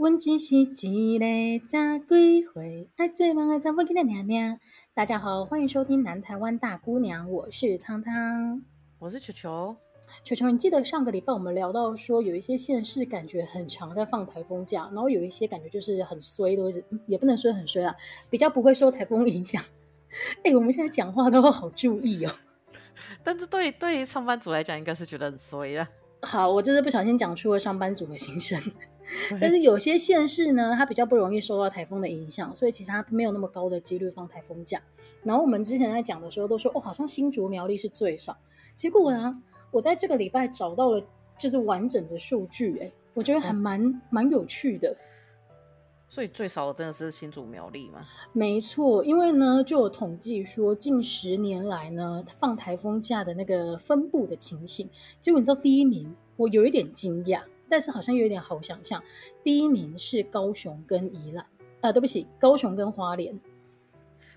问只是一个咋归回？爱最忙的怎么给他娘娘？大家好，欢迎收听《南台湾大姑娘》，我是汤汤，我是球球。球球，你记得上个礼拜我们聊到说，有一些县市感觉很常在放台风假，然后有一些感觉就是很衰，的位置也不能说很衰啦，比较不会受台风影响。哎，我们现在讲话都好注意哦。但是对对上班族来讲，应该是觉得很衰啊。好，我就是不小心讲出了上班族的心声。但是有些县市呢，它比较不容易受到台风的影响，所以其实它没有那么高的几率放台风假。然后我们之前在讲的时候都说，哦，好像新竹苗栗是最少。结果呢，我在这个礼拜找到了就是完整的数据，哎，我觉得还蛮蛮有趣的。所以最少的真的是新竹苗栗吗？没错，因为呢就有统计说近十年来呢放台风假的那个分布的情形，结果你知道第一名，我有一点惊讶，但是好像有一点好想象，第一名是高雄跟宜兰，啊，对不起，高雄跟花莲。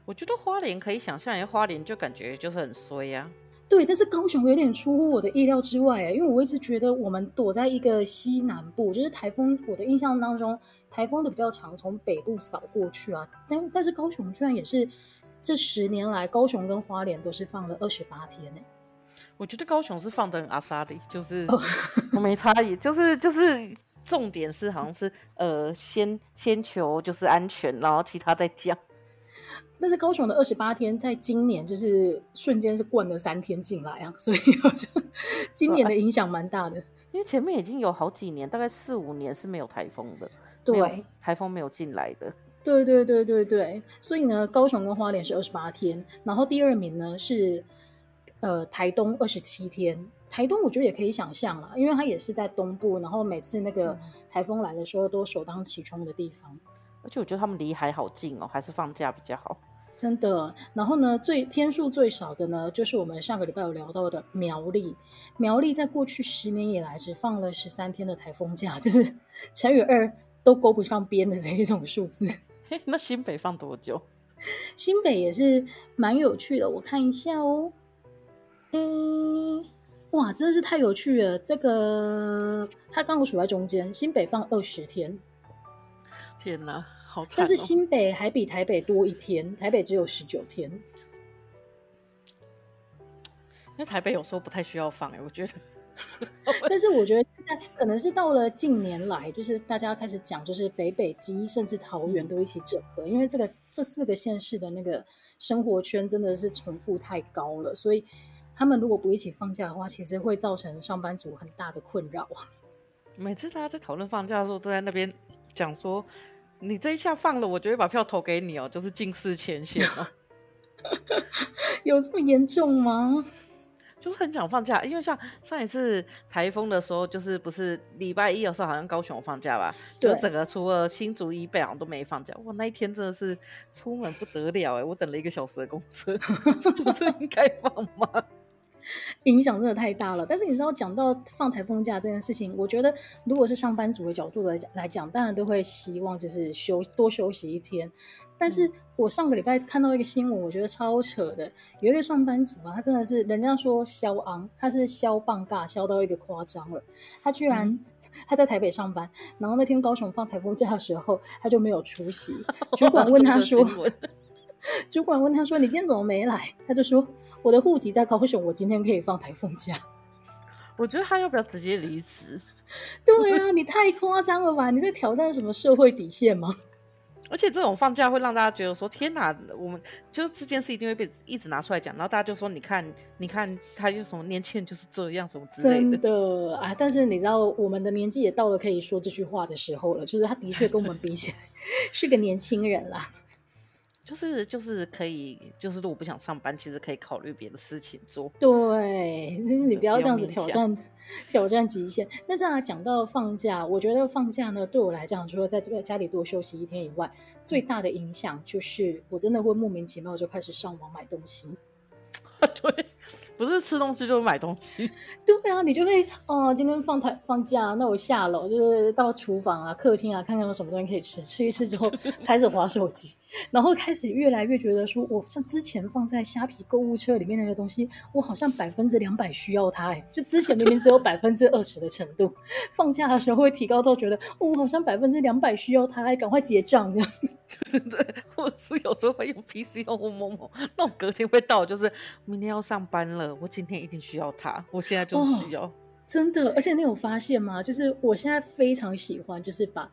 我觉得花莲可以想象，因为花莲就感觉就是很衰呀、啊。对，但是高雄有点出乎我的意料之外，因为我一直觉得我们躲在一个西南部，就是台风，我的印象当中，台风的比较常从北部扫过去啊。但但是高雄居然也是这十年来，高雄跟花莲都是放了二十八天呢。我觉得高雄是放的很阿萨里，就是我没差异，就是就是重点是好像是呃先先求就是安全，然后其他再讲。但是高雄的二十八天，在今年就是瞬间是灌了三天进来啊，所以好像 今年的影响蛮大的。因为前面已经有好几年，大概四五年是没有台风的，对，台风没有进来的。对对对对对，所以呢，高雄跟花莲是二十八天，然后第二名呢是呃台东二十七天。台东我觉得也可以想象啦，因为它也是在东部，然后每次那个台风来的时候都首当其冲的地方。而且我觉得他们离海好近哦，还是放假比较好。真的。然后呢，最天数最少的呢，就是我们上个礼拜有聊到的苗栗。苗栗在过去十年以来只放了十三天的台风假，就是乘以二都勾不上边的这一种数字。那新北放多久？新北也是蛮有趣的，我看一下哦。嗯，哇，真的是太有趣了。这个它刚好数在中间，新北放二十天。天哪，好惨哦！但是新北还比台北多一天，台北只有十九天。因为台北有时候不太需要放哎，我觉得。但是我觉得现在可能是到了近年来，就是大家开始讲，就是北北基甚至桃园都一起整合，因为这个这四个县市的那个生活圈真的是重复太高了，所以他们如果不一起放假的话，其实会造成上班族很大的困扰。每次大家在讨论放假的时候，都在那边讲说。你这一下放了，我就会把票投给你哦，就是近视前线啊。有这么严重吗？就是很想放假，因为像上一次台风的时候，就是不是礼拜一的时候，好像高雄放假吧？对，就整个除了新竹以北好像都没放假。哇，那一天真的是出门不得了哎，我等了一个小时的公车，这不是应该放吗？影响真的太大了，但是你知道，讲到放台风假这件事情，我觉得如果是上班族的角度来讲来讲，当然都会希望就是休多休息一天。但是我上个礼拜看到一个新闻，我觉得超扯的，有一个上班族啊，他真的是人家说消昂，他是消棒尬消到一个夸张了，他居然、嗯、他在台北上班，然后那天高雄放台风假的时候，他就没有出席，主管问他 说。主管问他说：“你今天怎么没来？”他就说：“我的户籍在高雄，我今天可以放台风假。”我觉得他要不要直接离职？对啊，你太夸张了吧？你在挑战什么社会底线吗？而且这种放假会让大家觉得说：“天哪，我们就是这件事一定会被一直拿出来讲。”然后大家就说：“你看，你看，他有什么年轻人就是这样，什么之类的。”真的啊！但是你知道，我们的年纪也到了可以说这句话的时候了。就是他的确跟我们比起来是个年轻人啦。就是就是可以，就是如果不想上班，其实可以考虑别的事情做。对，就是你不要这样子挑战挑战极限。那这样，讲到放假，我觉得放假呢，对我来讲，除了在这个家里多休息一天以外，最大的影响就是我真的会莫名其妙就开始上网买东西。对，不不是吃东西就是买东西。对啊，你就会哦，今天放台放假，那我下楼就是到厨房啊、客厅啊，看看有什么东西可以吃，吃一吃之后 开始划手机，然后开始越来越觉得说，我像之前放在虾皮购物车里面那个东西，我好像百分之两百需要它哎，就之前明明只有百分之二十的程度，放假的时候会提高到觉得，哦，我好像百分之两百需要它，赶快结账这样。对 对，或者是有时候会用 PC 用某某某，那我隔天会到，就是明天要上班了，我今天一定需要它，我现在就是需要。哦，真的，而且你有发现吗？就是我现在非常喜欢，就是把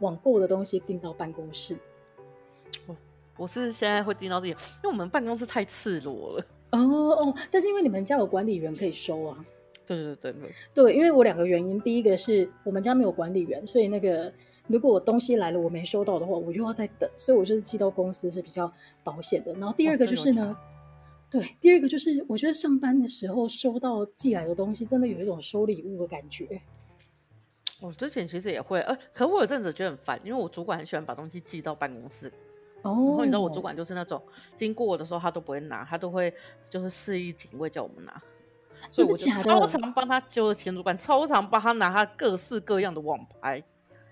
网购的东西订到办公室。哦，我是现在会订到这里，因为我们办公室太赤裸了。哦哦，但是因为你们家有管理员可以收啊。对对对对对，因为我两个原因，第一个是我们家没有管理员，所以那个。如果我东西来了我没收到的话，我又要再等，所以我就是寄到公司是比较保险的。然后第二个就是呢，哦、对，第二个就是我觉得上班的时候收到寄来的东西，真的有一种收礼物的感觉。我之前其实也会，呃，可我有阵子觉得很烦，因为我主管很喜欢把东西寄到办公室。哦。然后你知道我主管就是那种经过我的时候他都不会拿，他都会就是示意警卫叫我们拿。真的假的？超常帮他，就是前主管超常帮他拿他各式各样的网拍。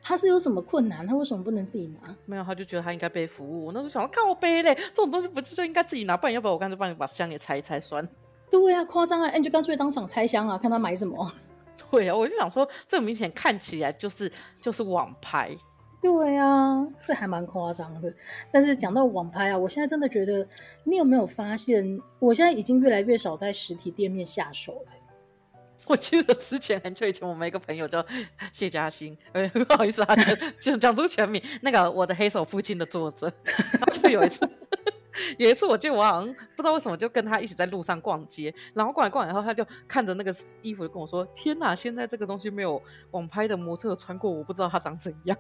他是有什么困难？他为什么不能自己拿？没有，他就觉得他应该被服务。我那时候想要靠背嘞，这种东西不就应该自己拿？不然要不然我干脆帮你把箱给拆一拆算。对呀、啊，夸张啊！你就干脆当场拆箱啊，看他买什么。对啊，我就想说，这明显看起来就是就是网拍。对啊，这还蛮夸张的。但是讲到网拍啊，我现在真的觉得，你有没有发现，我现在已经越来越少在实体店面下手了。我记得之前很久以前，我们一个朋友叫谢嘉欣，呃，不好意思啊，就讲出全名，那个我的黑手父亲的作者，就有一次，有一次我记得我好像不知道为什么就跟他一起在路上逛街，然后逛来逛来，然后他就看着那个衣服就跟我说：“天哪，现在这个东西没有网拍的模特穿过，我不知道它长怎样。”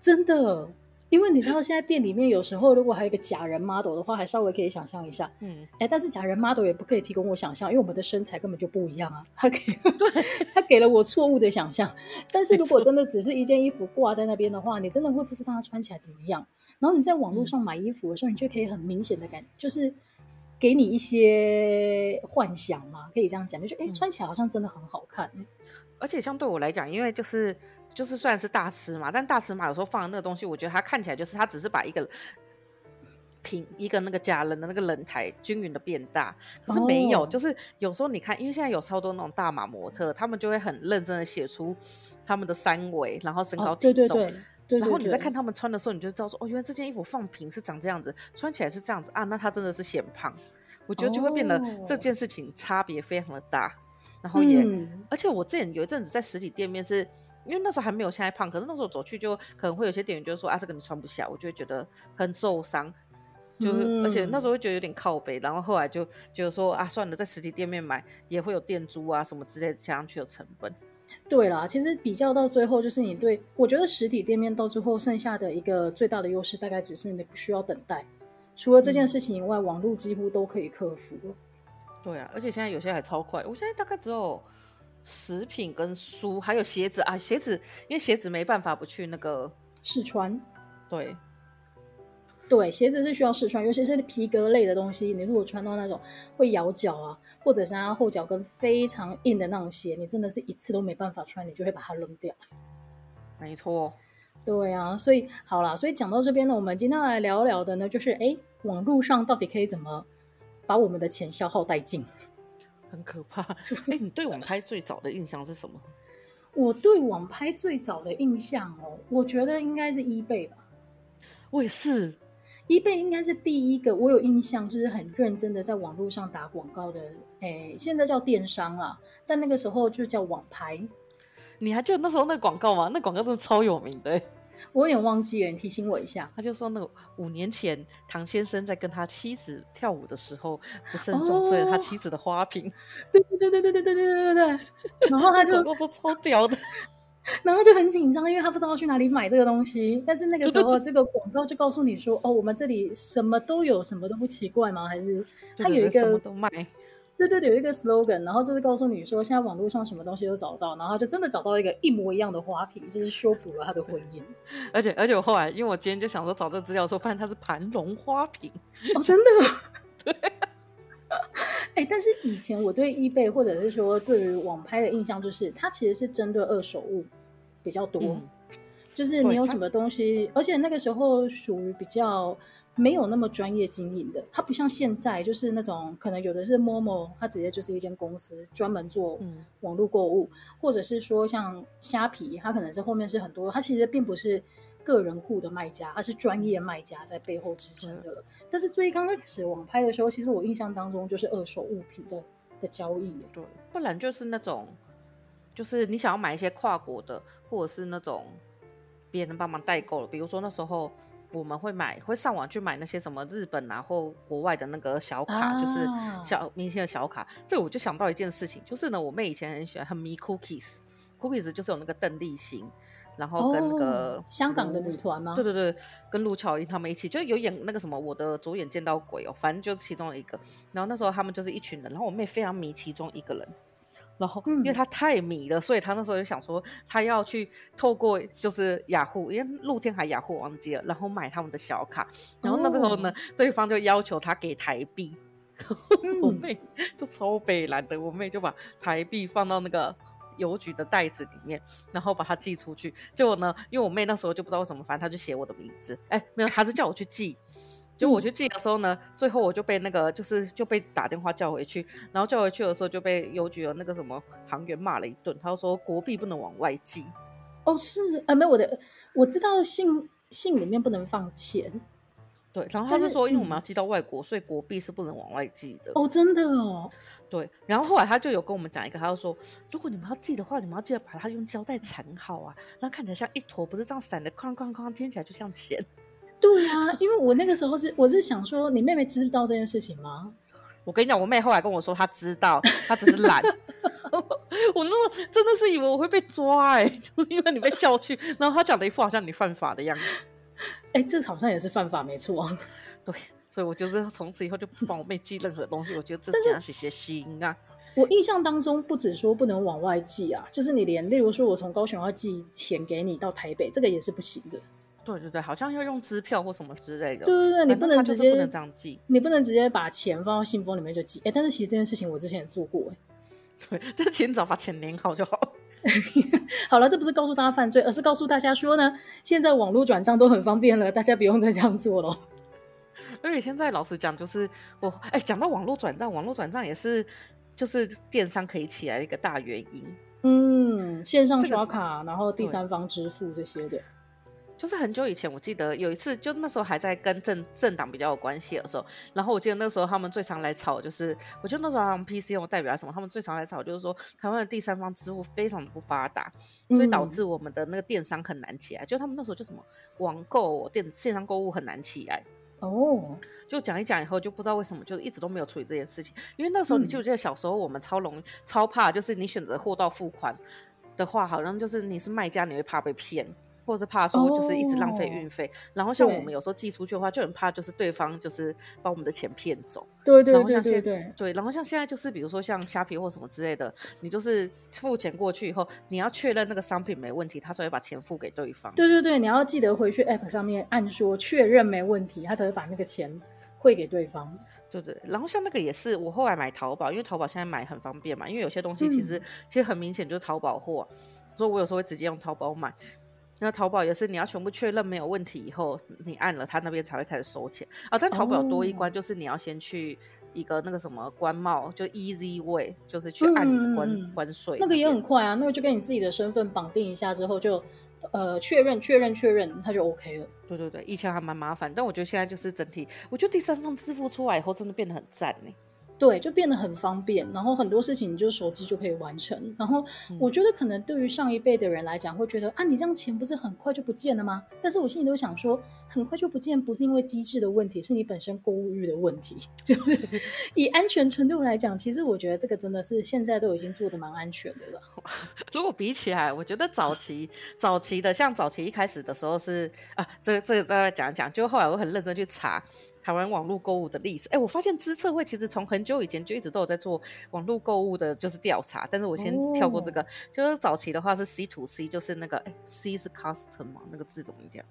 真的。因为你知道，现在店里面有时候如果还有一个假人 model 的话，还稍微可以想象一下。嗯，哎，但是假人 model 也不可以提供我想象，因为我们的身材根本就不一样啊。他给，对，他给了我错误的想象。但是如果真的只是一件衣服挂在那边的话，你真的会不知道它穿起来怎么样。然后你在网络上买衣服的时候，你就可以很明显的感，就是给你一些幻想嘛，可以这样讲，就觉得哎，穿起来好像真的很好看。而且相对我来讲，因为就是。就是虽然是大尺码，但大尺码有时候放的那个东西，我觉得它看起来就是它只是把一个平一个那个假人的那个人台均匀的变大，可是没有，oh. 就是有时候你看，因为现在有超多那种大码模特，他们就会很认真的写出他们的三围，然后身高体重，oh, 对对对对对，然后你在看他们穿的时候，你就知道说，哦，原来这件衣服放平是长这样子，穿起来是这样子啊，那他真的是显胖，我觉得就会变得这件事情差别非常的大，oh. 然后也，嗯、而且我之前有一阵子在实体店面是。因为那时候还没有现在胖，可是那时候走去就可能会有些店员就说啊，这个你穿不下，我就会觉得很受伤，就、嗯、而且那时候会觉得有点靠背，然后后来就觉得说啊，算了，在实体店面买也会有店租啊什么之类加上去的成本。对啦，其实比较到最后，就是你对我觉得实体店面到最后剩下的一个最大的优势，大概只是你不需要等待，除了这件事情以外，嗯、网络几乎都可以克服。对啊，而且现在有些还超快，我现在大概只有。食品跟书还有鞋子啊，鞋子因为鞋子没办法不去那个试穿，对，对，鞋子是需要试穿，尤其是皮革类的东西，你如果穿到那种会咬脚啊，或者是它后脚跟非常硬的那种鞋，你真的是一次都没办法穿，你就会把它扔掉。没错，对啊，所以好啦，所以讲到这边呢，我们今天来聊聊的呢，就是哎，网络上到底可以怎么把我们的钱消耗殆尽？很可怕。哎，你对网拍最早的印象是什么？我对网拍最早的印象哦，我觉得应该是 eBay 吧。我也是，eBay 应该是第一个我有印象，就是很认真的在网络上打广告的。哎，现在叫电商啦，但那个时候就叫网拍。你还记得那时候那个广告吗？那广告真的超有名的。我有点忘记了，你提醒我一下。他就说，那个五年前唐先生在跟他妻子跳舞的时候不慎撞碎了他妻子的花瓶。对对对对对对对对对对。然后他就广告都超屌的，然后就很紧张，因为他不知道去哪里买这个东西。但是那个时候这个广告就告诉你说，哦，我们这里什么都有，什么都不奇怪吗？还是他有一个什么都卖。对对对，有一个 slogan，然后就是告诉你说，现在网络上什么东西都找到，然后就真的找到一个一模一样的花瓶，就是修补了他的婚姻。而且而且我后来，因为我今天就想说找这个资料的时候，发现它是盘龙花瓶。哦，真的吗？对。哎、哎、欸，但是以前我对 eBay 或者是说对于网拍的印象就是，它其实是针对二手物比较多。嗯就是你有什么东西，而且那个时候属于比较没有那么专业经营的，它不像现在，就是那种可能有的是 Momo，它直接就是一间公司专门做网络购物，嗯、或者是说像虾皮，它可能是后面是很多，它其实并不是个人户的卖家，它是专业卖家在背后支撑的了。嗯、但是最刚开始网拍的时候，其实我印象当中就是二手物品的的交易，对，不然就是那种，就是你想要买一些跨国的，或者是那种。别人帮忙代购了，比如说那时候我们会买，会上网去买那些什么日本啊或国外的那个小卡，啊、就是小明星的小卡。这个我就想到一件事情，就是呢，我妹以前很喜欢很迷 Cookies，Cookies 就是有那个邓丽欣，然后跟那个、哦、香港的女团吗？对对对，跟陆巧音他们一起，就有演那个什么我的左眼见到鬼哦，反正就是其中的一个。然后那时候他们就是一群人，然后我妹非常迷其中一个人。然后，因为他太迷了，嗯、所以他那时候就想说，他要去透过就是雅虎，因为露天还雅虎忘记了，然后买他们的小卡。然后那时候呢，哦、对方就要求他给台币，嗯、我妹就超北蓝的，我妹就把台币放到那个邮局的袋子里面，然后把它寄出去。结果呢，因为我妹那时候就不知道为什么，反正她就写我的名字，哎，没有，还是叫我去寄。就我去寄的时候呢，最后我就被那个就是就被打电话叫回去，然后叫回去的时候就被邮局的那个什么行员骂了一顿，他就说国币不能往外寄。哦，是啊，没有我的，我知道信信里面不能放钱。对，然后他是说，因为我们要寄到外国，嗯、所以国币是不能往外寄的。哦，真的哦。对，然后后来他就有跟我们讲一个，他就说，如果你们要寄的话，你们要记得把它用胶带缠好啊，那看起来像一坨，不是这样散的，哐哐哐，听起来就像钱。对啊，因为我那个时候是我是想说，你妹妹知道这件事情吗？我跟你讲，我妹后来跟我说，她知道，她只是懒。我那么真的是以为我会被抓哎、欸，就是因为你被叫去，然后她讲的一副好像你犯法的样子。哎、欸，这好像也是犯法，没错。对，所以我就是从此以后就不帮我妹寄任何东西。我觉得这这样写写心啊。我印象当中不止说不能往外寄啊，就是你连例如说我从高雄要寄钱给你到台北，这个也是不行的。对对对，好像要用支票或什么之类的。对对对，你不能直接不能这样寄，你不能直接把钱放到信封里面就寄。哎，但是其实这件事情我之前也做过，哎，对，但钱只要把钱粘好就好。好了，这不是告诉大家犯罪，而是告诉大家说呢，现在网络转账都很方便了，大家不用再这样做了。而且现在老实讲，就是我哎，讲到网络转账，网络转账也是就是电商可以起来的一个大原因。嗯，线上刷卡，这个、然后第三方支付这些的。就是很久以前，我记得有一次，就那时候还在跟政政党比较有关系的时候，然后我记得那时候他们最常来吵，就是我觉得那时候他们 PCO 代表什么，他们最常来吵就是说台湾的第三方支付非常的不发达，所以导致我们的那个电商很难起来。嗯、就他们那时候就什么网购电线上购物很难起来哦，就讲一讲以后就不知道为什么就一直都没有处理这件事情，因为那时候你记不记得小时候我们超容易超怕，就是你选择货到付款的话，好像就是你是卖家你会怕被骗。或是怕说就是一直浪费运费，oh, 然后像我们有时候寄出去的话，就很怕就是对方就是把我们的钱骗走。对对对对对对，然后像现在就是比如说像虾皮或什么之类的，你就是付钱过去以后，你要确认那个商品没问题，他才会把钱付给对方。对对对，你要记得回去 App 上面按说确认没问题，他才会把那个钱汇给对方。对对，然后像那个也是我后来买淘宝，因为淘宝现在买很方便嘛，因为有些东西其实、嗯、其实很明显就是淘宝货，所以我有时候会直接用淘宝买。那淘宝也是，你要全部确认没有问题以后，你按了，他那边才会开始收钱啊。但淘宝多一关，就是你要先去一个那个什么关贸，就 Easy Way，就是去按你的关、嗯、关税。那个也很快啊，那个就跟你自己的身份绑定一下之后就，呃确认确认确认，它就 OK 了。对对对，以前还蛮麻烦，但我觉得现在就是整体，我觉得第三方支付出来以后，真的变得很赞呢。对，就变得很方便，然后很多事情你就手机就可以完成。然后我觉得可能对于上一辈的人来讲，会觉得啊，你这样钱不是很快就不见了吗？但是我心里都想说，很快就不见，不是因为机制的问题，是你本身购物欲的问题。就是 以安全程度来讲，其实我觉得这个真的是现在都已经做的蛮安全的了。如果比起来，我觉得早期早期的，像早期一开始的时候是啊，这个这个大家讲一讲，就后来我很认真去查。台湾网络购物的历史，哎，我发现知策会其实从很久以前就一直都有在做网络购物的，就是调查。但是我先跳过这个，哦、就是早期的话是 C to C，就是那个哎，C 是 customer 那个字怎么讲？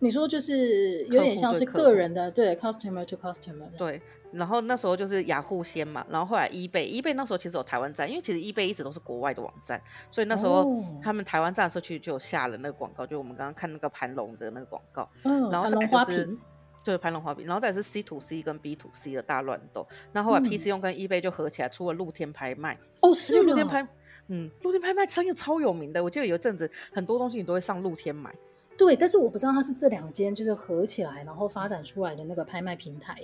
你说就是有点像是个人的，对，对，customer to customer。对，然后那时候就是雅虎先嘛，然后后来 eBay，eBay 那时候其实有台湾站，因为其实 eBay 一直都是国外的网站，所以那时候他们台湾站的时候其实就有下了那个广告，就我们刚刚看那个盘龙的那个广告，嗯，然后再就是对盘龙花瓶，然后再是 C to C 跟 B to C 的大乱斗，那后，后来 PC 用跟 eBay 就合起来出了露天拍卖，哦，是露天拍，嗯，露天拍卖商业超有名的，我记得有一阵子很多东西你都会上露天买。对，但是我不知道它是这两间就是合起来，然后发展出来的那个拍卖平台。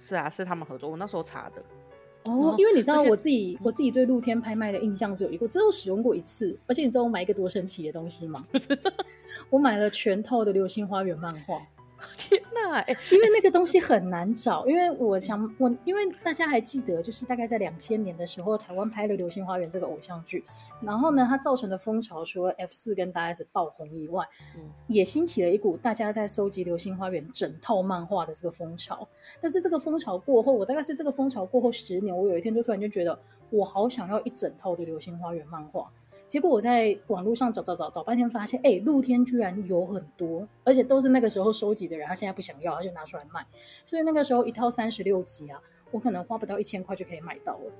是啊，是他们合作。我那时候查的。哦，因为你知道我自己，我自己对露天拍卖的印象只有一个，只有使用过一次。而且你知道我买一个多神奇的东西吗？我买了全套的《流星花园》漫画。天呐，哎、欸，因为那个东西很难找，因为我想我，因为大家还记得，就是大概在两千年的时候，台湾拍了《流星花园》这个偶像剧，然后呢，它造成的风潮，除了 F 四跟大 S 爆红以外，嗯，也兴起了一股大家在收集《流星花园》整套漫画的这个风潮。但是这个风潮过后，我大概是这个风潮过后十年，我有一天就突然就觉得，我好想要一整套的《流星花园》漫画。结果我在网络上找找找找半天，发现哎，露天居然有很多，而且都是那个时候收集的人，他现在不想要，他就拿出来卖。所以那个时候一套三十六集啊，我可能花不到一千块就可以买到了，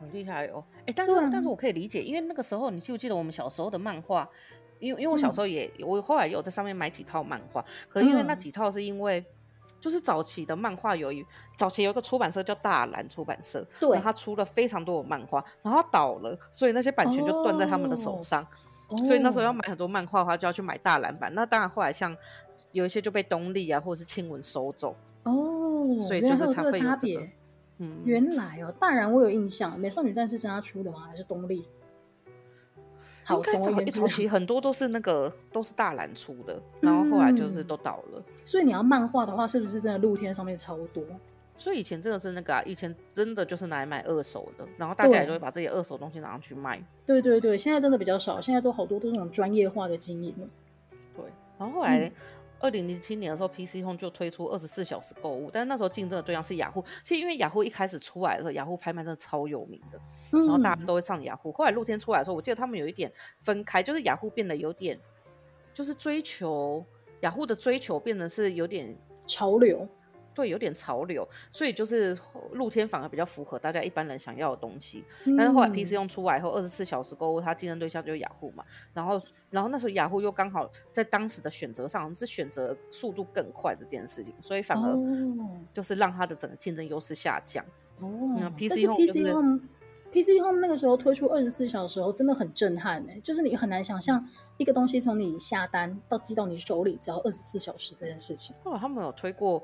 很厉害哦。哎，但是、啊、但是我可以理解，因为那个时候你记不记得我们小时候的漫画？因为因为我小时候也、嗯、我后来也有在上面买几套漫画，可是因为那几套是因为。嗯就是早期的漫画有一早期有一个出版社叫大蓝出版社，对，他出了非常多的漫画，然后倒了，所以那些版权就断在他们的手上，哦、所以那时候要买很多漫画的话，就要去买大蓝版。那当然后来像有一些就被东立啊或者是青文收走哦，所以就是才会有、这个、差别。嗯，原来哦，大蓝我有印象，美少女战士是他出的吗？还是东立？应该早早期很多都是那个都是大蓝出的，然后后来就是都倒了。嗯、所以你要漫画的话，是不是真的露天上面超多？所以以前真的是那个啊，以前真的就是拿来买二手的，然后大家也都会把这些二手东西拿上去卖。对对对，现在真的比较少，现在都好多都是那种专业化的经营了。对，然后后来。嗯二零零七年的时候，PC Home 就推出二十四小时购物，但是那时候竞争的对象是雅虎。其实因为雅虎一开始出来的时候，雅虎拍卖真的超有名的，然后大家都会上雅虎。后来露天出来的时候，我记得他们有一点分开，就是雅虎变得有点，就是追求雅虎的追求变得是有点潮流。对，有点潮流，所以就是露天反而比较符合大家一般人想要的东西。嗯、但是后来 PC 用出来以后，二十四小时购物，它竞争对象就是雅虎嘛。然后，然后那时候雅虎又刚好在当时的选择上是选择速度更快这件事情，所以反而就是让它的整个竞争优势下降。哦、嗯、，PC Home 就是 PC Home PC Home 那个时候推出二十四小时后真的很震撼哎，就是你很难想象一个东西从你下单到寄到你手里只要二十四小时这件事情。后来他们有推过。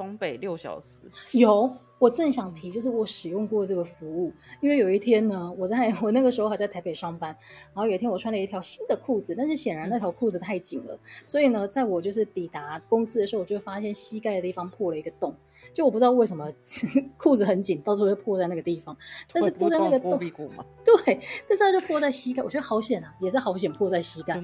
双北六小时。有，我正想提，就是我使用过这个服务，因为有一天呢，我在 我那个时候还在台北上班，然后有一天我穿了一条新的裤子，但是显然那条裤子太紧了，所以呢，在我就是抵达公司的时候，我就发现膝盖的地方破了一个洞，就我不知道为什么 裤子很紧，到时候会破在那个地方，但是破在那个洞，对，但是它就破在膝盖，我觉得好险啊，也是好险破在膝盖。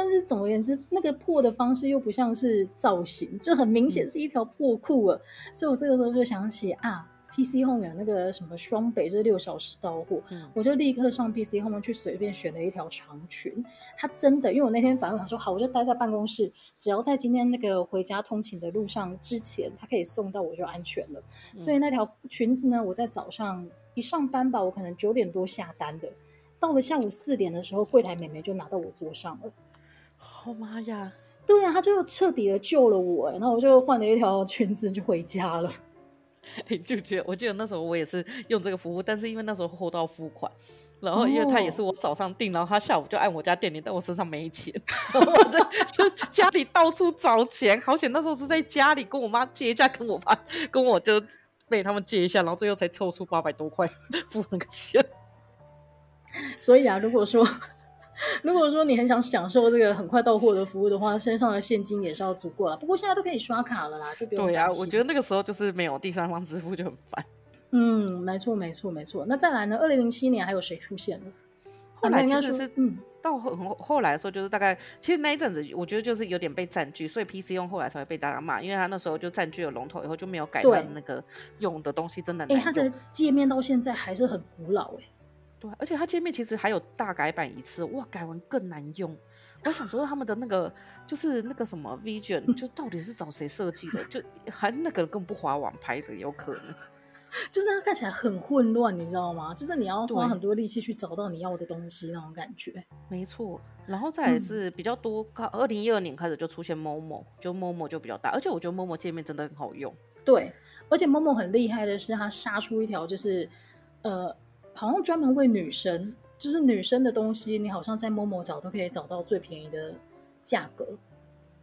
但是总而言之，那个破的方式又不像是造型，就很明显是一条破裤了。嗯、所以我这个时候就想起啊，PC Home 有那个什么双北就是六小时到货，嗯、我就立刻上 PC Home 去随便选了一条长裙。它真的，因为我那天反正想说好，我就待在办公室，只要在今天那个回家通勤的路上之前，它可以送到我就安全了。嗯、所以那条裙子呢，我在早上一上班吧，我可能九点多下单的，到了下午四点的时候，柜台妹妹就拿到我桌上了。我妈呀！对呀、啊，他就彻底的救了我，然后我就换了一条裙子就回家了。就觉得，我记得那时候我也是用这个服务，但是因为那时候货到付款，然后因为他也是我早上订，然后他下午就按我家店里，但我身上没钱，然后我在家里到处找钱，好险那时候是在家里跟我妈借一下，跟我爸跟我就被他们借一下，然后最后才凑出八百多块 付那个钱。所以啊，如果说。如果说你很想享受这个很快到货的服务的话，身上的现金也是要足够了。不过现在都可以刷卡了啦，就不用。对呀、啊，我觉得那个时候就是没有第三方支付就很烦。嗯，没错，没错，没错。那再来呢？二零零七年还有谁出现了？后来其实是嗯，到后后来的时候，就是大概其实那一阵子，我觉得就是有点被占据，所以 PC 用后来才会被大家骂，因为他那时候就占据了龙头，以后就没有改变那个用的东西，真的。哎、欸，它的界面到现在还是很古老哎、欸。对，而且它界面其实还有大改版一次，哇，改完更难用。我想说他们的那个就是那个什么 vision，就到底是找谁设计的？就还那个人更不滑网拍的，有可能。就是它看起来很混乱，你知道吗？就是你要花很多力气去找到你要的东西那种感觉。没错，然后再来是比较多，二零一二年开始就出现 Momo，就 Momo 就比较大，而且我觉得 Momo 界面真的很好用。对，而且 Momo 很厉害的是，它杀出一条就是呃，好像专门为女生，就是女生的东西，你好像在 Momo 找都可以找到最便宜的价格。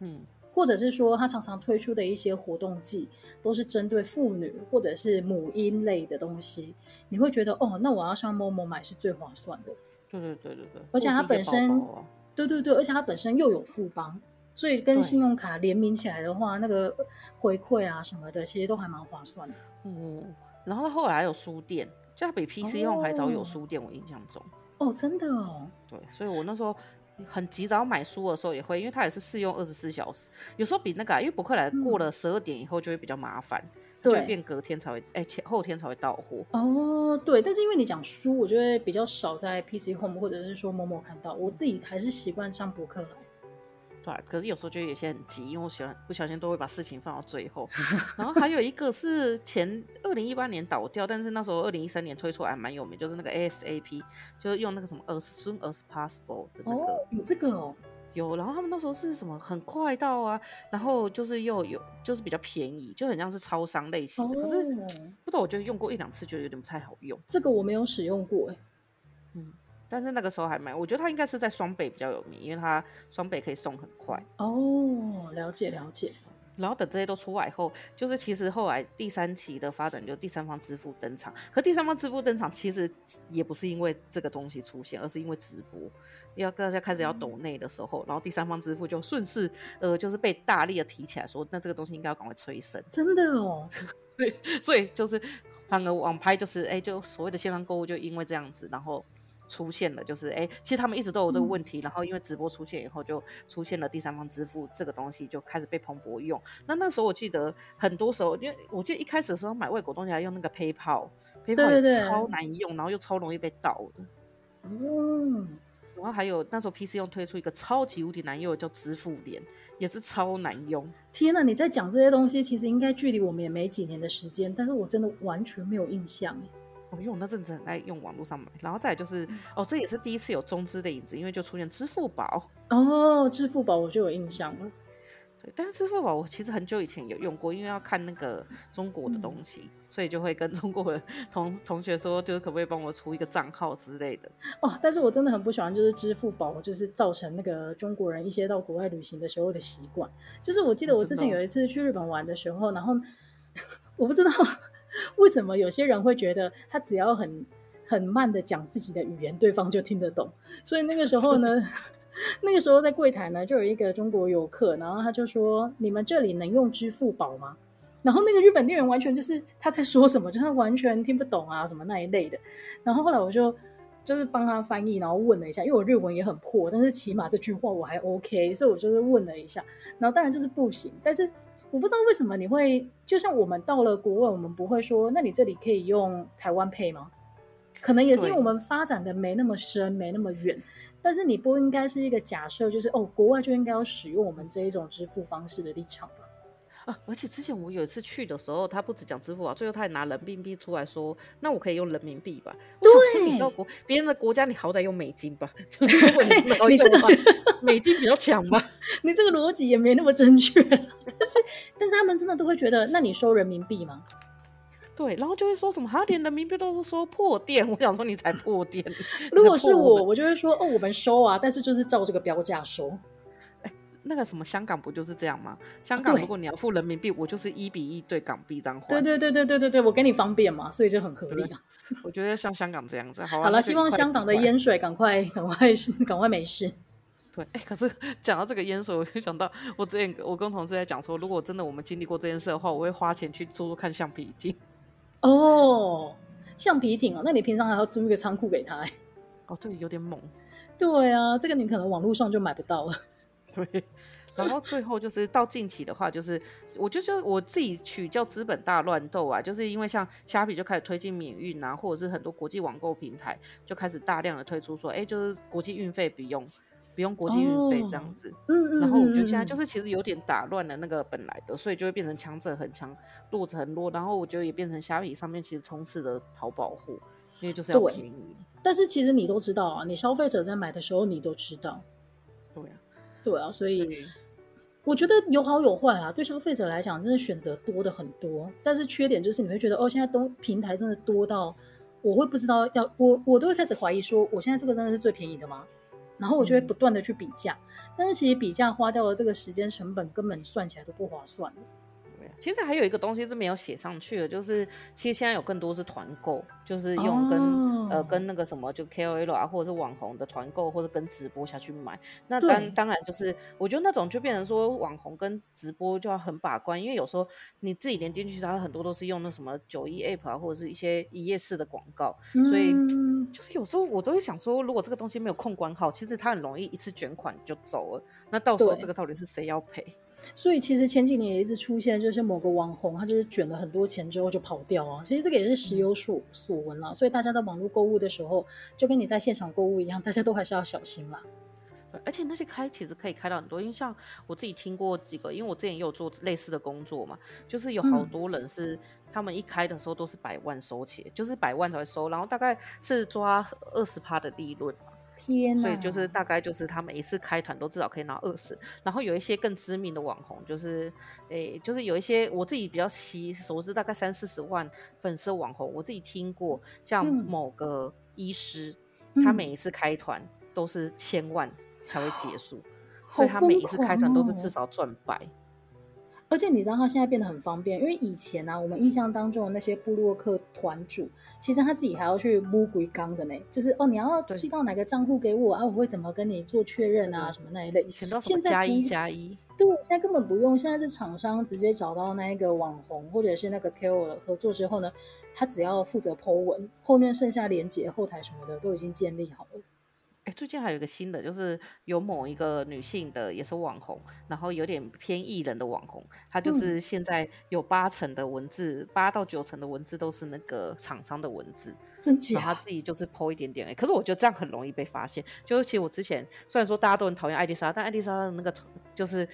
嗯。或者是说，他常常推出的一些活动季，都是针对妇女或者是母婴类的东西，你会觉得哦，那我要上 Momo 买是最划算的。对对对对对，而且它本身，包包啊、对对对，而且它本身又有富邦，所以跟信用卡联名起来的话，那个回馈啊什么的，其实都还蛮划算的。嗯，然后它后来还有书店，就它比 PC Home 还早有书店，我印象中。哦，真的哦。对，所以我那时候。很急着要买书的时候也会，因为它也是试用二十四小时，有时候比那个、啊，因为博客来过了十二点以后就会比较麻烦，对、嗯，就变隔天才会，哎、欸，前后天才会到货。哦，对，但是因为你讲书，我觉得比较少在 PC Home 或者是说 Momo 看到，我自己还是习惯上博客来。对，可是有时候就有些很急，因为我喜欢不小心都会把事情放到最后。然后还有一个是前二零一八年倒掉，但是那时候二零一三年推出还蛮有名，就是那个 ASAP，就是用那个什么 as soon as possible 的那个。哦，有这个哦。有，然后他们那时候是什么很快到啊，然后就是又有就是比较便宜，就很像是超商类型的。哦、可是不知道，我觉得用过一两次，觉得有点不太好用。这个我没有使用过哎。嗯。但是那个时候还蛮，我觉得它应该是在双北比较有名，因为它双北可以送很快。哦，了解了解。然后等这些都出来以后，就是其实后来第三期的发展就第三方支付登场。可第三方支付登场其实也不是因为这个东西出现，而是因为直播要大家开始要抖内的时候，然后第三方支付就顺势呃就是被大力的提起来说，那这个东西应该要赶快催生。真的哦，所以所以就是反而网拍就是哎就所谓的线上购物就因为这样子，然后。出现了，就是哎、欸，其实他们一直都有这个问题，嗯、然后因为直播出现以后，就出现了第三方支付这个东西，就开始被蓬勃用。那那时候我记得很多时候，因为我记得一开始的时候买外国东西还用那个 PayPal，PayPal 也超难用，然后又超容易被盗的。嗯，然后还有那时候 PC 用推出一个超级无敌难用的叫支付连，也是超难用。天呐，你在讲这些东西，其实应该距离我们也没几年的时间，但是我真的完全没有印象。因为我那阵子很爱用网络上买，然后再来就是哦，这也是第一次有中资的影子，因为就出现支付宝哦，支付宝我就有印象了。对，但是支付宝我其实很久以前有用过，因为要看那个中国的东西，嗯、所以就会跟中国的 同同学说，就是可不可以帮我出一个账号之类的。哦，但是我真的很不喜欢，就是支付宝就是造成那个中国人一些到国外旅行的时候的习惯。就是我记得我之前有一次去日本玩的时候，然后 我不知道。为什么有些人会觉得他只要很很慢的讲自己的语言，对方就听得懂？所以那个时候呢，那个时候在柜台呢，就有一个中国游客，然后他就说：“你们这里能用支付宝吗？”然后那个日本店员完全就是他在说什么，就他完全听不懂啊，什么那一类的。然后后来我就就是帮他翻译，然后问了一下，因为我日文也很破，但是起码这句话我还 OK，所以我就是问了一下。然后当然就是不行，但是。我不知道为什么你会，就像我们到了国外，我们不会说，那你这里可以用台湾 Pay 吗？可能也是因为我们发展的没那么深，没那么远。但是你不应该是一个假设，就是哦，国外就应该要使用我们这一种支付方式的立场吧？啊！而且之前我有一次去的时候，他不止讲支付宝，最后他还拿人民币出来说：“那我可以用人民币吧？”对，我想说你到国别人的国家，你好歹用美金吧？就是如果你真的要用的话，美金比较强吧？你这个逻辑也没那么正确。但是，但是他们真的都会觉得，那你收人民币吗？对，然后就会说什么，他连人民币都说破店。我想说，你才破店。如果是我，我就会说：“哦，我们收啊，但是就是照这个标价收。”那个什么香港不就是这样吗？香港如果你要付人民币，我就是一比一对港币这样换。对对对对对对对，我给你方便嘛，所以就很合理啊。我觉得像香港这样子，好了，好了，希望香港的淹水赶快赶快 赶快没事。对，哎、欸，可是讲到这个淹水，我就想到我之前我跟同事在讲说，如果真的我们经历过这件事的话，我会花钱去租租看橡皮艇。哦，橡皮艇哦，那你平常还要租一个仓库给他？哎，哦，对，有点猛。对啊，这个你可能网络上就买不到了。对，然后最后就是到近期的话，就是我就觉得我自己取叫资本大乱斗啊，就是因为像虾皮就开始推进免运啊，或者是很多国际网购平台就开始大量的推出说，哎，就是国际运费不用不用国际运费这样子。嗯嗯。然后我觉得现在就是其实有点打乱了那个本来的，所以就会变成强者很强，弱者很弱。然后我觉得也变成虾皮上面其实充斥着淘宝货，因为就是要便宜。但是其实你都知道啊，你消费者在买的时候你都知道。对啊，所以。我觉得有好有坏啊，对消费者来讲，真的选择多的很多。但是缺点就是你会觉得，哦，现在都平台真的多到，我会不知道要我我都会开始怀疑说，我现在这个真的是最便宜的吗？然后我就会不断的去比价，嗯、但是其实比价花掉的这个时间成本，根本算起来都不划算。其实还有一个东西是没有写上去的，就是其实现在有更多是团购，就是用跟、哦、呃跟那个什么就 KOL 啊，或者是网红的团购，或者跟直播下去买。那当当然就是我觉得那种就变成说网红跟直播就要很把关，因为有时候你自己连进去，它很多都是用那什么九一 App 啊，或者是一些一页式的广告，嗯、所以就是有时候我都会想说，如果这个东西没有控管好，其实它很容易一次卷款就走了。那到时候这个到底是谁要赔？所以其实前几年也一直出现，就是某个网红，他就是卷了很多钱之后就跑掉啊。其实这个也是时有所所闻了。所以大家在网络购物的时候，就跟你在现场购物一样，大家都还是要小心啦。对，而且那些开其实可以开到很多，因为像我自己听过几个，因为我之前也有做类似的工作嘛，就是有好多人是他们一开的时候都是百万收钱，就是百万才会收，然后大概是抓二十趴的利润。天，所以就是大概就是他每一次开团都至少可以拿二十，然后有一些更知名的网红，就是诶，就是有一些我自己比较稀熟知，大概三四十万粉丝的网红，我自己听过，像某个医师，嗯、他每一次开团都是千万才会结束，嗯、所以他每一次开团都是至少赚百。而且你知道他现在变得很方便，因为以前呢、啊，我们印象当中的那些部落客团主，其实他自己还要去摸鬼缸的呢，就是哦，你要寄到哪个账户给我啊？我会怎么跟你做确认啊？什么那一类。以前都是加一加一，对，现在根本不用，现在是厂商直接找到那一个网红或者是那个 KOL 合作之后呢，他只要负责 po 文，后面剩下连接后台什么的都已经建立好了。哎，最近还有一个新的，就是有某一个女性的，也是网红，然后有点偏艺人的网红，她就是现在有八成的文字，八、嗯、到九成的文字都是那个厂商的文字，真假？她自己就是 po 一点点，哎，可是我觉得这样很容易被发现。就是其实我之前虽然说大家都很讨厌艾丽莎，但艾丽莎的那个就是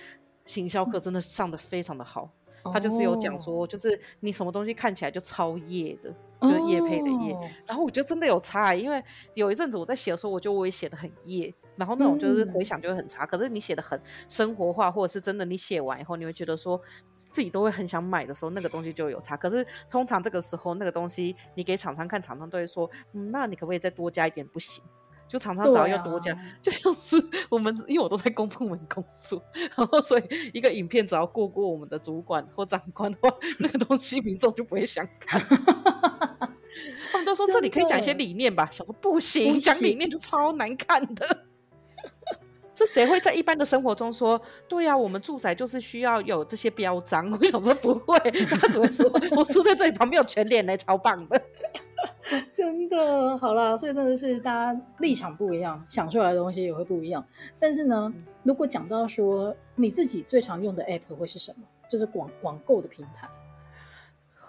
行销课真的上的非常的好。嗯他就是有讲说，就是你什么东西看起来就超业的，就是叶配的业。Oh. 然后我觉得真的有差、欸，因为有一阵子我在写的时候，我觉得我也写的很叶，然后那种就是回想就会很差。嗯、可是你写的很生活化，或者是真的你写完以后，你会觉得说自己都会很想买的时候，那个东西就有差。可是通常这个时候，那个东西你给厂商看，厂商都会说，嗯，那你可不可以再多加一点？不行。就常常只要要多加，啊、就像是我们，因为我都在公部门工作，然后所以一个影片只要过过我们的主管或长官的话，那个东西民众就不会想看。他们都说这里可以讲一些理念吧，想说不行，讲理念就超难看的。这谁会在一般的生活中说？对呀、啊，我们住宅就是需要有这些标章。我想说不会，他只会说我住在这里旁边有全脸嘞，超棒的。真的好啦，所以真的是大家立场不一样，想出来的东西也会不一样。但是呢，如果讲到说你自己最常用的 app 会是什么？就是网网购的平台。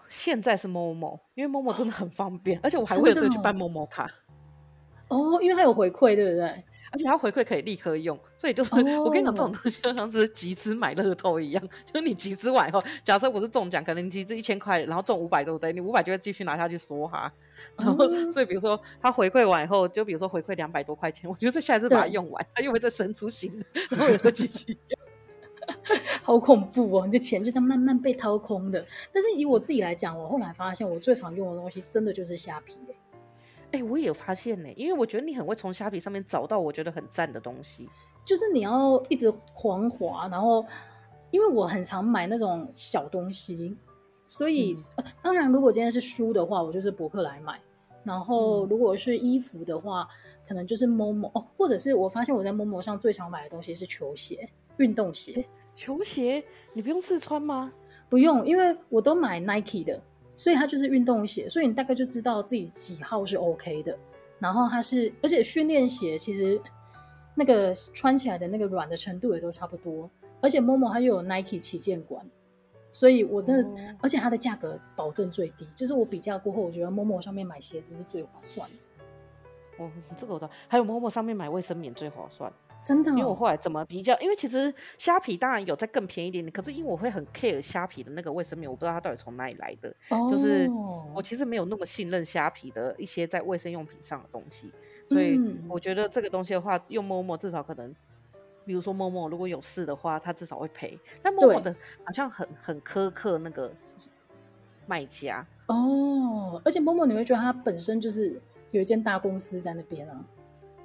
现在是 Momo，因为 Momo 真的很方便，而且我还会有这个去办 Momo 卡。哦，因为它有回馈，对不对？而且它回馈可以立刻用，所以就是、oh. 我跟你讲，这种东西就像是集资买乐透一样，就是你集资完以后，假设我是中奖，可能你集资一千块，然后中五百，对不对？你五百就会继续拿下去梭哈。然后，oh. 所以比如说他回馈完以后，就比如说回馈两百多块钱，我觉得下一次把它用完，他又会再生出新的，然后也会继续用。好恐怖哦！你的钱就这样慢慢被掏空的。但是以我自己来讲，我后来发现我最常用的东西，真的就是虾皮。哎、欸，我也有发现呢，因为我觉得你很会从虾皮上面找到我觉得很赞的东西，就是你要一直狂滑，然后因为我很常买那种小东西，所以、嗯呃、当然如果今天是书的话，我就是博客来买，然后如果是衣服的话，可能就是 Momo 哦，或者是我发现我在 Momo 上最常买的东西是球鞋、运动鞋。球鞋你不用试穿吗？不用，因为我都买 Nike 的。所以它就是运动鞋，所以你大概就知道自己几号是 OK 的。然后它是，而且训练鞋其实那个穿起来的那个软的程度也都差不多。而且 Momo 它又有 Nike 旗舰馆，所以我真的，哦、而且它的价格保证最低。就是我比较过后，我觉得 Momo 上面买鞋子是最划算的。哦，这个我知道。还有 Momo 上面买卫生棉最划算。真的、哦，因为我后来怎么比较？因为其实虾皮当然有再更便宜一点点，可是因为我会很 care 虾皮的那个卫生棉，我不知道它到底从哪里来的。哦、就是我其实没有那么信任虾皮的一些在卫生用品上的东西，所以我觉得这个东西的话，用 Momo 至少可能，比如说 Momo 如果有事的话，它至少会赔。但 Momo 的好像很很苛刻那个卖家哦，而且 Momo 你会觉得它本身就是有一间大公司在那边啊。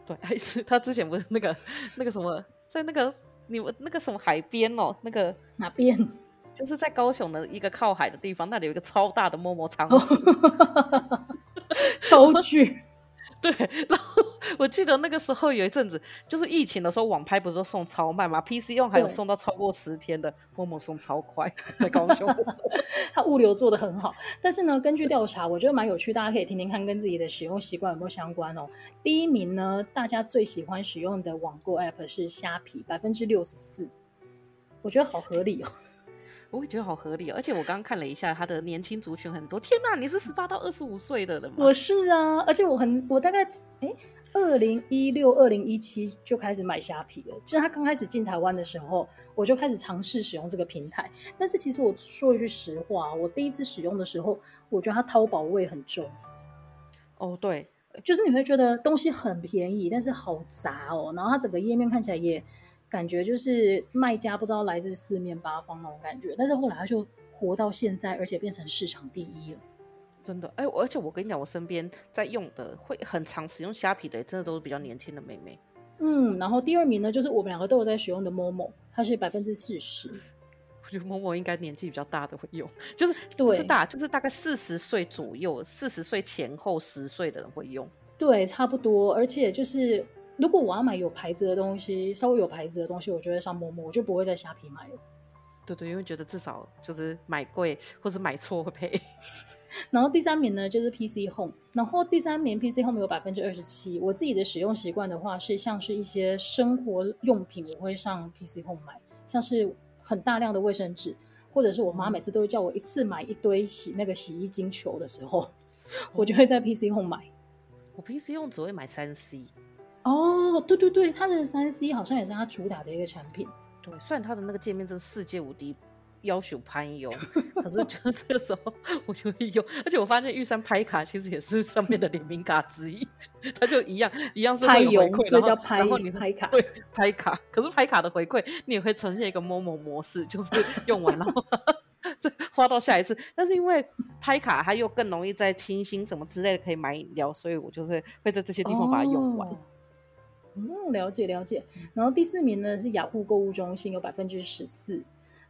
对，还是他之前不是那个那个什么，在那个你们那个什么海边哦，那个哪边？就是在高雄的一个靠海的地方，那里有一个超大的 Momo 仓鼠，超巨。对，然后我记得那个时候有一阵子，就是疫情的时候，网拍不是都送超慢嘛？PC 用还有送到超过十天的，Momo 送超快，在高雄，它物流做的很好。但是呢，根据调查，我觉得蛮有趣，大家可以听听看，跟自己的使用习惯有没有相关哦。第一名呢，大家最喜欢使用的网购 App 是虾皮，百分之六十四，我觉得好合理哦。我会觉得好合理，而且我刚刚看了一下，他的年轻族群很多。天哪，你是十八到二十五岁的人吗？我是啊，而且我很，我大概哎，二零一六、二零一七就开始买虾皮了。就是他刚开始进台湾的时候，我就开始尝试使用这个平台。但是其实我说一句实话，我第一次使用的时候，我觉得它淘宝味很重。哦，对，就是你会觉得东西很便宜，但是好杂哦。然后它整个页面看起来也。感觉就是卖家不知道来自四面八方那种感觉，但是后来他就活到现在，而且变成市场第一了。真的，哎、欸，而且我跟你讲，我身边在用的会很常使用虾皮的，真的都是比较年轻的妹妹。嗯，然后第二名呢，就是我们两个都有在使用的 Momo，它是百分之四十。我觉得 Momo 应该年纪比较大的会用，就是不是大，就是大概四十岁左右，四十岁前后十岁的人会用。对，差不多，而且就是。如果我要买有牌子的东西，稍微有牌子的东西，我就会上 Momo，我就不会在虾皮买了。对对，因为觉得至少就是买贵或者买错会赔。然后第三名呢，就是 PC Home，然后第三名 PC Home 有百分之二十七。我自己的使用习惯的话，是像是一些生活用品，我会上 PC Home 买，像是很大量的卫生纸，或者是我妈每次都会叫我一次买一堆洗那个洗衣精球的时候，我就会在 PC Home 买。我 PC Home 只会买三 C。哦，对对对，它的三 C 好像也是它主打的一个产品。对，虽然它的那个界面真世界无敌，要求攀游，可是就这个时候我就会用。而且我发现玉山拍卡其实也是上面的联名卡之一，它就一样一样是会有回馈，所以叫拍，然后你拍卡，对，拍卡。可是拍卡的回馈，你也会呈现一个 Momo 模式，就是用完然后 这花到下一次。但是因为拍卡它又更容易在清新什么之类的可以买饮料，所以我就是会在这些地方把它用完。哦嗯，了解了解。然后第四名呢是雅虎购物中心，有百分之十四。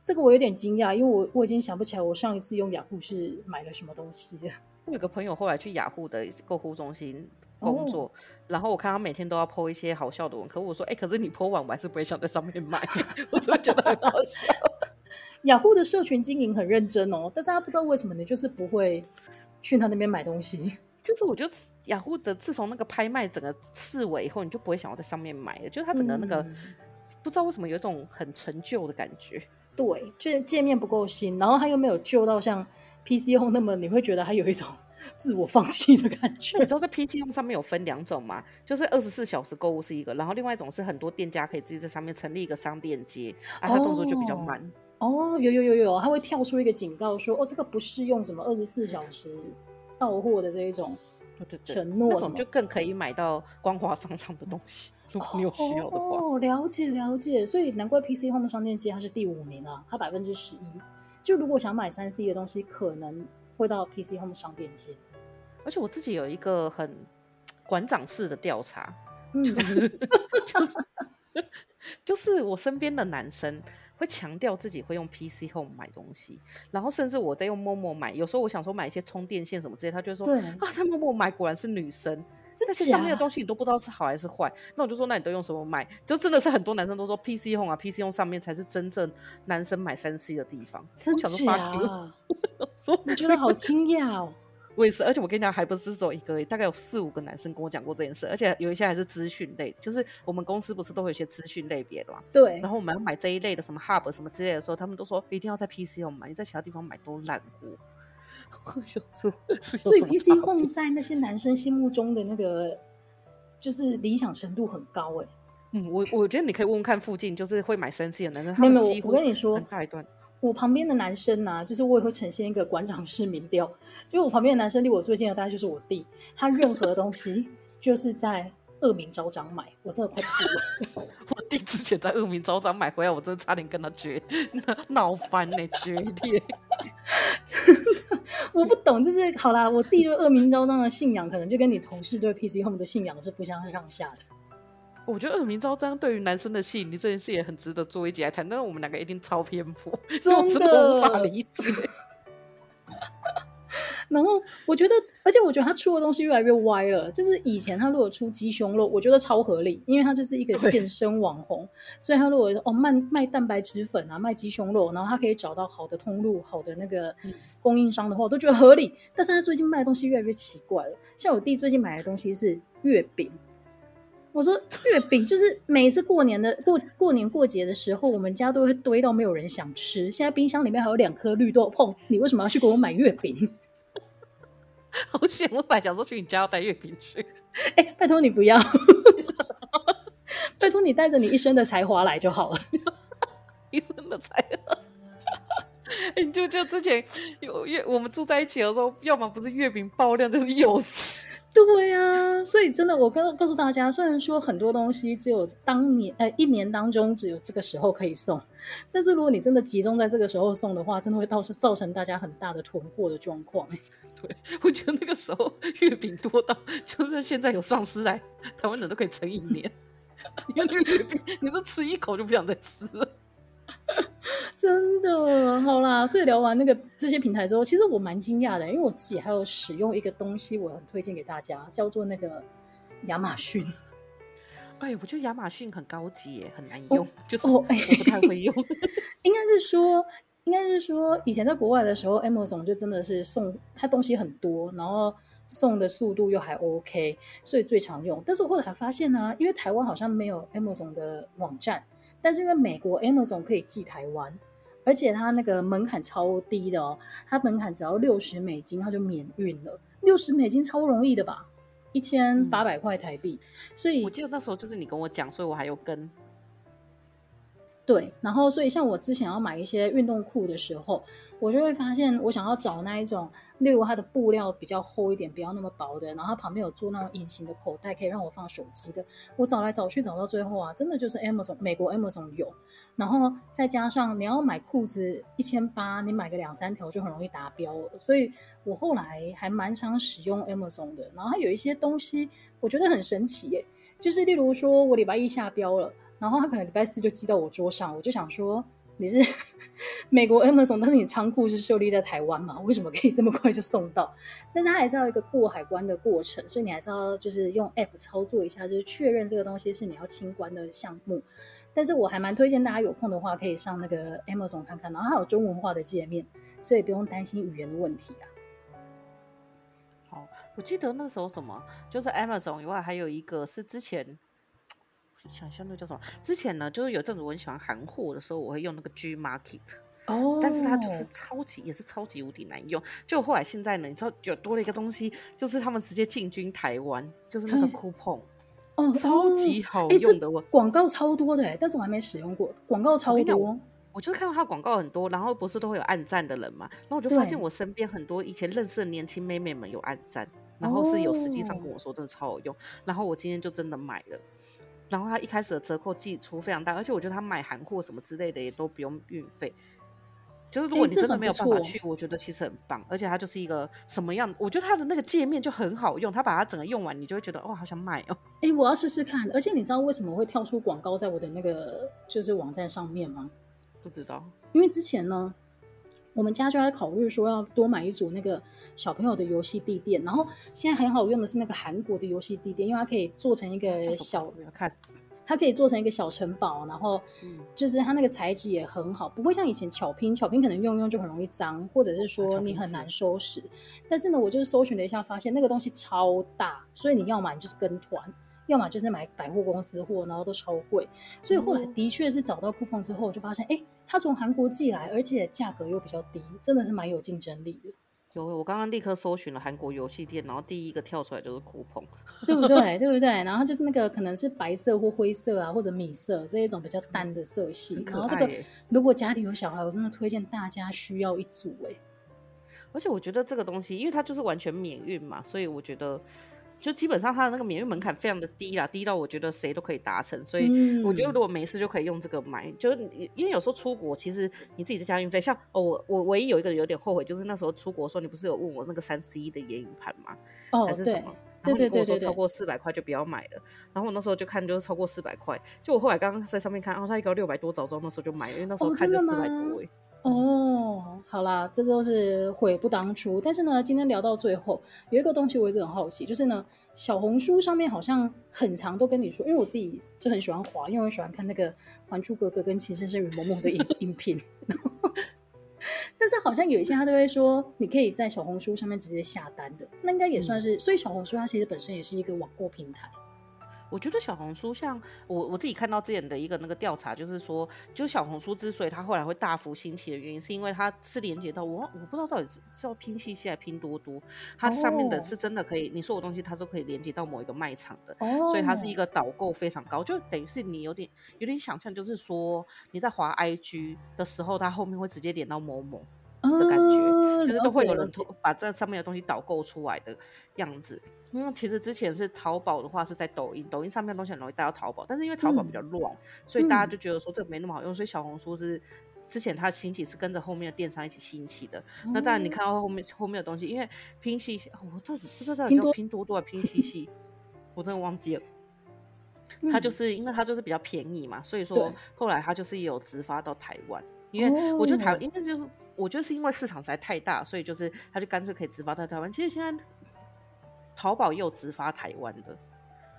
这个我有点惊讶，因为我我已经想不起来我上一次用雅虎是买了什么东西。我有个朋友后来去雅虎的购物中心工作，哦、然后我看他每天都要 po 一些好笑的文，可我说，哎，可是你 po 完我还是不会想在上面买，我怎么觉得很好笑。雅虎的社群经营很认真哦，但是他不知道为什么你就是不会去他那边买东西。就是我觉得雅虎的自从那个拍卖整个式微以后，你就不会想要在上面买了。就是它整个那个、嗯、不知道为什么有一种很陈旧的感觉。对，就是界面不够新，然后它又没有旧到像 PC Home 那么你会觉得它有一种 自我放弃的感觉。你知道在 PC Home 上面有分两种吗？就是二十四小时购物是一个，然后另外一种是很多店家可以自己在上面成立一个商店街，啊，它动作就比较慢。哦，哦有有有有，它会跳出一个警告说，哦，这个不适用什么二十四小时。到货的这一种承诺，那种就更可以买到光华商场的东西。如果你有需要的话，哦，了解了解。所以难怪 PC Home 商店街它是第五名啊，它百分之十一。就如果想买三 C 的东西，可能会到 PC Home 商店街。而且我自己有一个很馆长式的调查，就是 就是 就是我身边的男生。会强调自己会用 PC Home 买东西，然后甚至我在用 Momo 买，有时候我想说买一些充电线什么之类，他就说啊，在 Momo 买果然是女生，这些上面的东西你都不知道是好还是坏。那我就说，那你都用什么买？就真的是很多男生都说 PC Home 啊，PC Home 上面才是真正男生买三 C 的地方。真假？说你觉得好惊讶哦。我也是，而且我跟你讲，还不是只有一个，大概有四五个男生跟我讲过这件事，而且有一些还是资讯类，就是我们公司不是都会有一些资讯类别的嘛？对。然后我们要买这一类的什么 Hub 什么之类的时候，他们都说一定要在 PC Home 买，你在其他地方买都烂货。所以 PC Home 在那些男生心目中的那个就是理想程度很高哎、欸。嗯，我我觉得你可以问问看附近就是会买三 C 的男生，他们几乎我跟你说，很大一段。我旁边的男生啊，就是我也会呈现一个馆长式民调，就我旁边的男生离我最近的大概就是我弟，他任何东西就是在恶名昭彰买，我真的快吐了。我弟之前在恶名昭彰买回来，我真的差点跟他决闹翻呢，决裂。真的，我不懂，就是好啦，我弟对恶名昭彰的信仰，可能就跟你同事对 PC Home 的信仰是不相上下的。我觉得恶名昭彰对于男生的吸引力这件事也很值得做一集来谈，但是我们两个一定超偏颇，真的，我真的无法理解。然后我觉得，而且我觉得他出的东西越来越歪了。就是以前他如果出鸡胸肉，我觉得超合理，因为他就是一个健身网红，所以他如果哦卖卖蛋白质粉啊，卖鸡胸肉，然后他可以找到好的通路、好的那个供应商的话，我都觉得合理。但是他最近卖的东西越来越奇怪了，像我弟最近买的东西是月饼。我说月饼就是每次过年的过过年过节的时候，我们家都会堆到没有人想吃。现在冰箱里面还有两颗绿豆碰，你为什么要去给我买月饼？好险！我，本来想说去你家要带月饼去。哎、欸，拜托你不要，拜托你带着你一身的才华来就好了，一身的才华。你就就之前有月，我们住在一起的时候，要么不是月饼爆量，就是柚子。对呀、所以真的，我告告诉大家，虽然说很多东西只有当年呃一年当中只有这个时候可以送，但是如果你真的集中在这个时候送的话，真的会造成造成大家很大的囤货的状况。对，我觉得那个时候月饼多到，就算现在有丧尸来，台湾人都可以撑一年。因为那个月饼，你这吃一口就不想再吃了。真的好啦，所以聊完那个这些平台之后，其实我蛮惊讶的，因为我自己还有使用一个东西，我很推荐给大家，叫做那个亚马逊。哎，我觉得亚马逊很高级耶，很难用，哦、就是我不太会用。应该是说，应该是说，以前在国外的时候，Amazon 就真的是送它东西很多，然后送的速度又还 OK，所以最常用。但是我后来还发现呢、啊，因为台湾好像没有 Amazon 的网站。但是因为美国 Amazon 可以寄台湾，而且它那个门槛超低的哦，它门槛只要六十美金，它就免运了。六十美金超容易的吧？一千八百块台币。嗯，所以我记得那时候就是你跟我讲，所以我还有跟。对，然后所以像我之前要买一些运动裤的时候，我就会发现我想要找那一种，例如它的布料比较厚一点，不要那么薄的，然后它旁边有做那种隐形的口袋，可以让我放手机的。我找来找去找到最后啊，真的就是 Amazon 美国 Amazon 有，然后再加上你要买裤子一千八，你买个两三条就很容易达标了。所以我后来还蛮常使用 Amazon 的，然后它有一些东西我觉得很神奇耶，就是例如说我礼拜一下标了。然后他可能礼拜四就寄到我桌上，我就想说你是 美国 Amazon，但是你仓库是设立在台湾嘛？为什么可以这么快就送到？但是它还是要一个过海关的过程，所以你还是要就是用 App 操作一下，就是确认这个东西是你要清关的项目。但是我还蛮推荐大家有空的话可以上那个 Amazon 看看，然后它有中文化的界面，所以不用担心语言的问题啊。好，我记得那时候什么，就是 Amazon 以外还有一个是之前。想象那个叫什么？之前呢，就是有阵子我很喜欢韩货的时候，我会用那个 G Market 哦，oh. 但是它就是超级也是超级无敌难用。就后来现在呢，你知道有多了一个东西，就是他们直接进军台湾，就是那个 Coupon 哦，超级好用的。我广告超多的，但是我还没使用过。广告超多，我，我就看到它广告很多，然后不是都会有暗赞的人嘛，然后我就发现我身边很多以前认识的年轻妹妹们有暗赞，然后是有实际上跟我说真的超好用，然后我今天就真的买了。然后他一开始的折扣寄出非常大，而且我觉得他买韩货什么之类的也都不用运费。就是如果你真的没有办法去，我觉得其实很棒。而且它就是一个什么样？我觉得它的那个界面就很好用，它把它整个用完，你就会觉得哇，好想买哦。哎，我要试试看。而且你知道为什么会跳出广告在我的那个就是网站上面吗？不知道，因为之前呢。我们家就在考虑说要多买一组那个小朋友的游戏地垫，然后现在很好用的是那个韩国的游戏地垫，因为它可以做成一个小，看，它可以做成一个小城堡，然后就是它那个材质也很好，不会像以前巧拼，巧拼可能用用就很容易脏，或者是说你很难收拾。但是呢，我就是搜寻了一下，发现那个东西超大，所以你要买就是跟团。要么就是买百货公司货，然后都超贵，所以后来的确是找到 coupon 之后，我就发现，哎、欸，它从韩国寄来，而且价格又比较低，真的是蛮有竞争力的。有，我刚刚立刻搜寻了韩国游戏店，然后第一个跳出来就是酷澎，对不对？对不对？然后就是那个可能是白色或灰色啊，或者米色这一种比较淡的色系。然后这个如果家里有小孩，我真的推荐大家需要一组哎。而且我觉得这个东西，因为它就是完全免运嘛，所以我觉得。就基本上它的那个免运门槛非常的低啦，低到我觉得谁都可以达成，所以我觉得如果没事就可以用这个买，嗯、就是因为有时候出国其实你自己在加运费，像哦我我唯一有一个有点后悔，就是那时候出国的时候你不是有问我那个三 C 的眼影盘吗？哦，还是什么？然后你跟我说超过四百块就不要买了，然后我那时候就看就是超过四百块，就我后来刚刚在上面看，哦它一个六百多，早知道那时候就买了，因为那时候看就四百多哎。哦，好啦，这都是悔不当初。但是呢，今天聊到最后，有一个东西我一直很好奇，就是呢，小红书上面好像很常都跟你说，因为我自己就很喜欢滑，因为我喜欢看那个《还珠格格》跟《情深深雨蒙蒙》的影 影片。但是好像有一些他都会说，你可以在小红书上面直接下单的，那应该也算是。嗯、所以小红书它其实本身也是一个网购平台。我觉得小红书像我我自己看到之前的一个那个调查，就是说，就小红书之所以它后来会大幅兴起的原因，是因为它是连接到我我不知道到底是是要拼夕夕还是拼多多，它上面的是真的可以，你说我东西它是可以连接到某一个卖场的，所以它是一个导购非常高，就等于是你有点有点想象，就是说你在滑 IG 的时候，它后面会直接连到某某的感觉，就是都会有人偷把这上面的东西导购出来的样子。因为其实之前是淘宝的话是在抖音，抖音上面的东西很容易带到淘宝，但是因为淘宝比较乱，嗯、所以大家就觉得说这个没那么好用，嗯、所以小红书是之前它的兴起是跟着后面的电商一起兴起的。嗯、那当然你看到后面后面的东西，因为拼夕夕，我到底不知道叫拼多多还拼夕夕，我真的忘记了。它就是因为它就是比较便宜嘛，所以说后来它就是有直发到台湾，因为我觉得台湾，因为就我觉得是因为市场实在太大，所以就是他就干脆可以直发到台湾。其实现在。淘宝也有直发台湾的，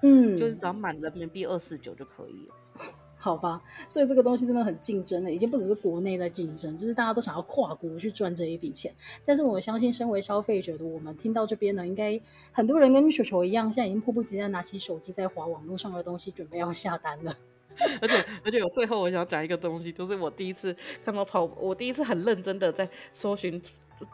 嗯，就是只要满人民币二四九就可以了，好吧？所以这个东西真的很竞争的，已经不只是国内在竞争，就是大家都想要跨国去赚这一笔钱。但是我相信，身为消费者的我们，听到这边呢，应该很多人跟雪球一样，现在已经迫不及待拿起手机在划网络上的东西，准备要下单了。而且，而且我最后我想讲一个东西，就是我第一次看到跑，我第一次很认真的在搜寻。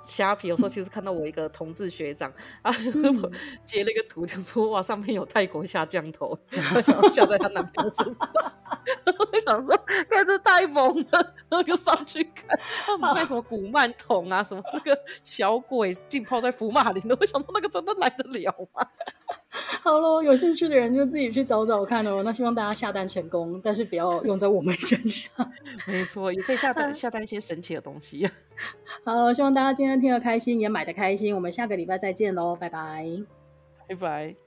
虾皮有时候其实看到我一个同志学长啊，我截了一个图，就说哇，上面有泰国下降头，我想要下在他男朋友身上。我想说，看这太猛了，然后就上去看，他们卖什么古曼童啊，什么那个小鬼浸泡在福马林的，我想说那个真的来得了吗？好 喽，有兴趣的人就自己去找找看哦。那希望大家下单成功，但是不要用在我们身上。没错，也可以下单下单一些神奇的东西。好，希望大家今天听得开心，也买的开心。我们下个礼拜再见喽，拜拜，拜拜。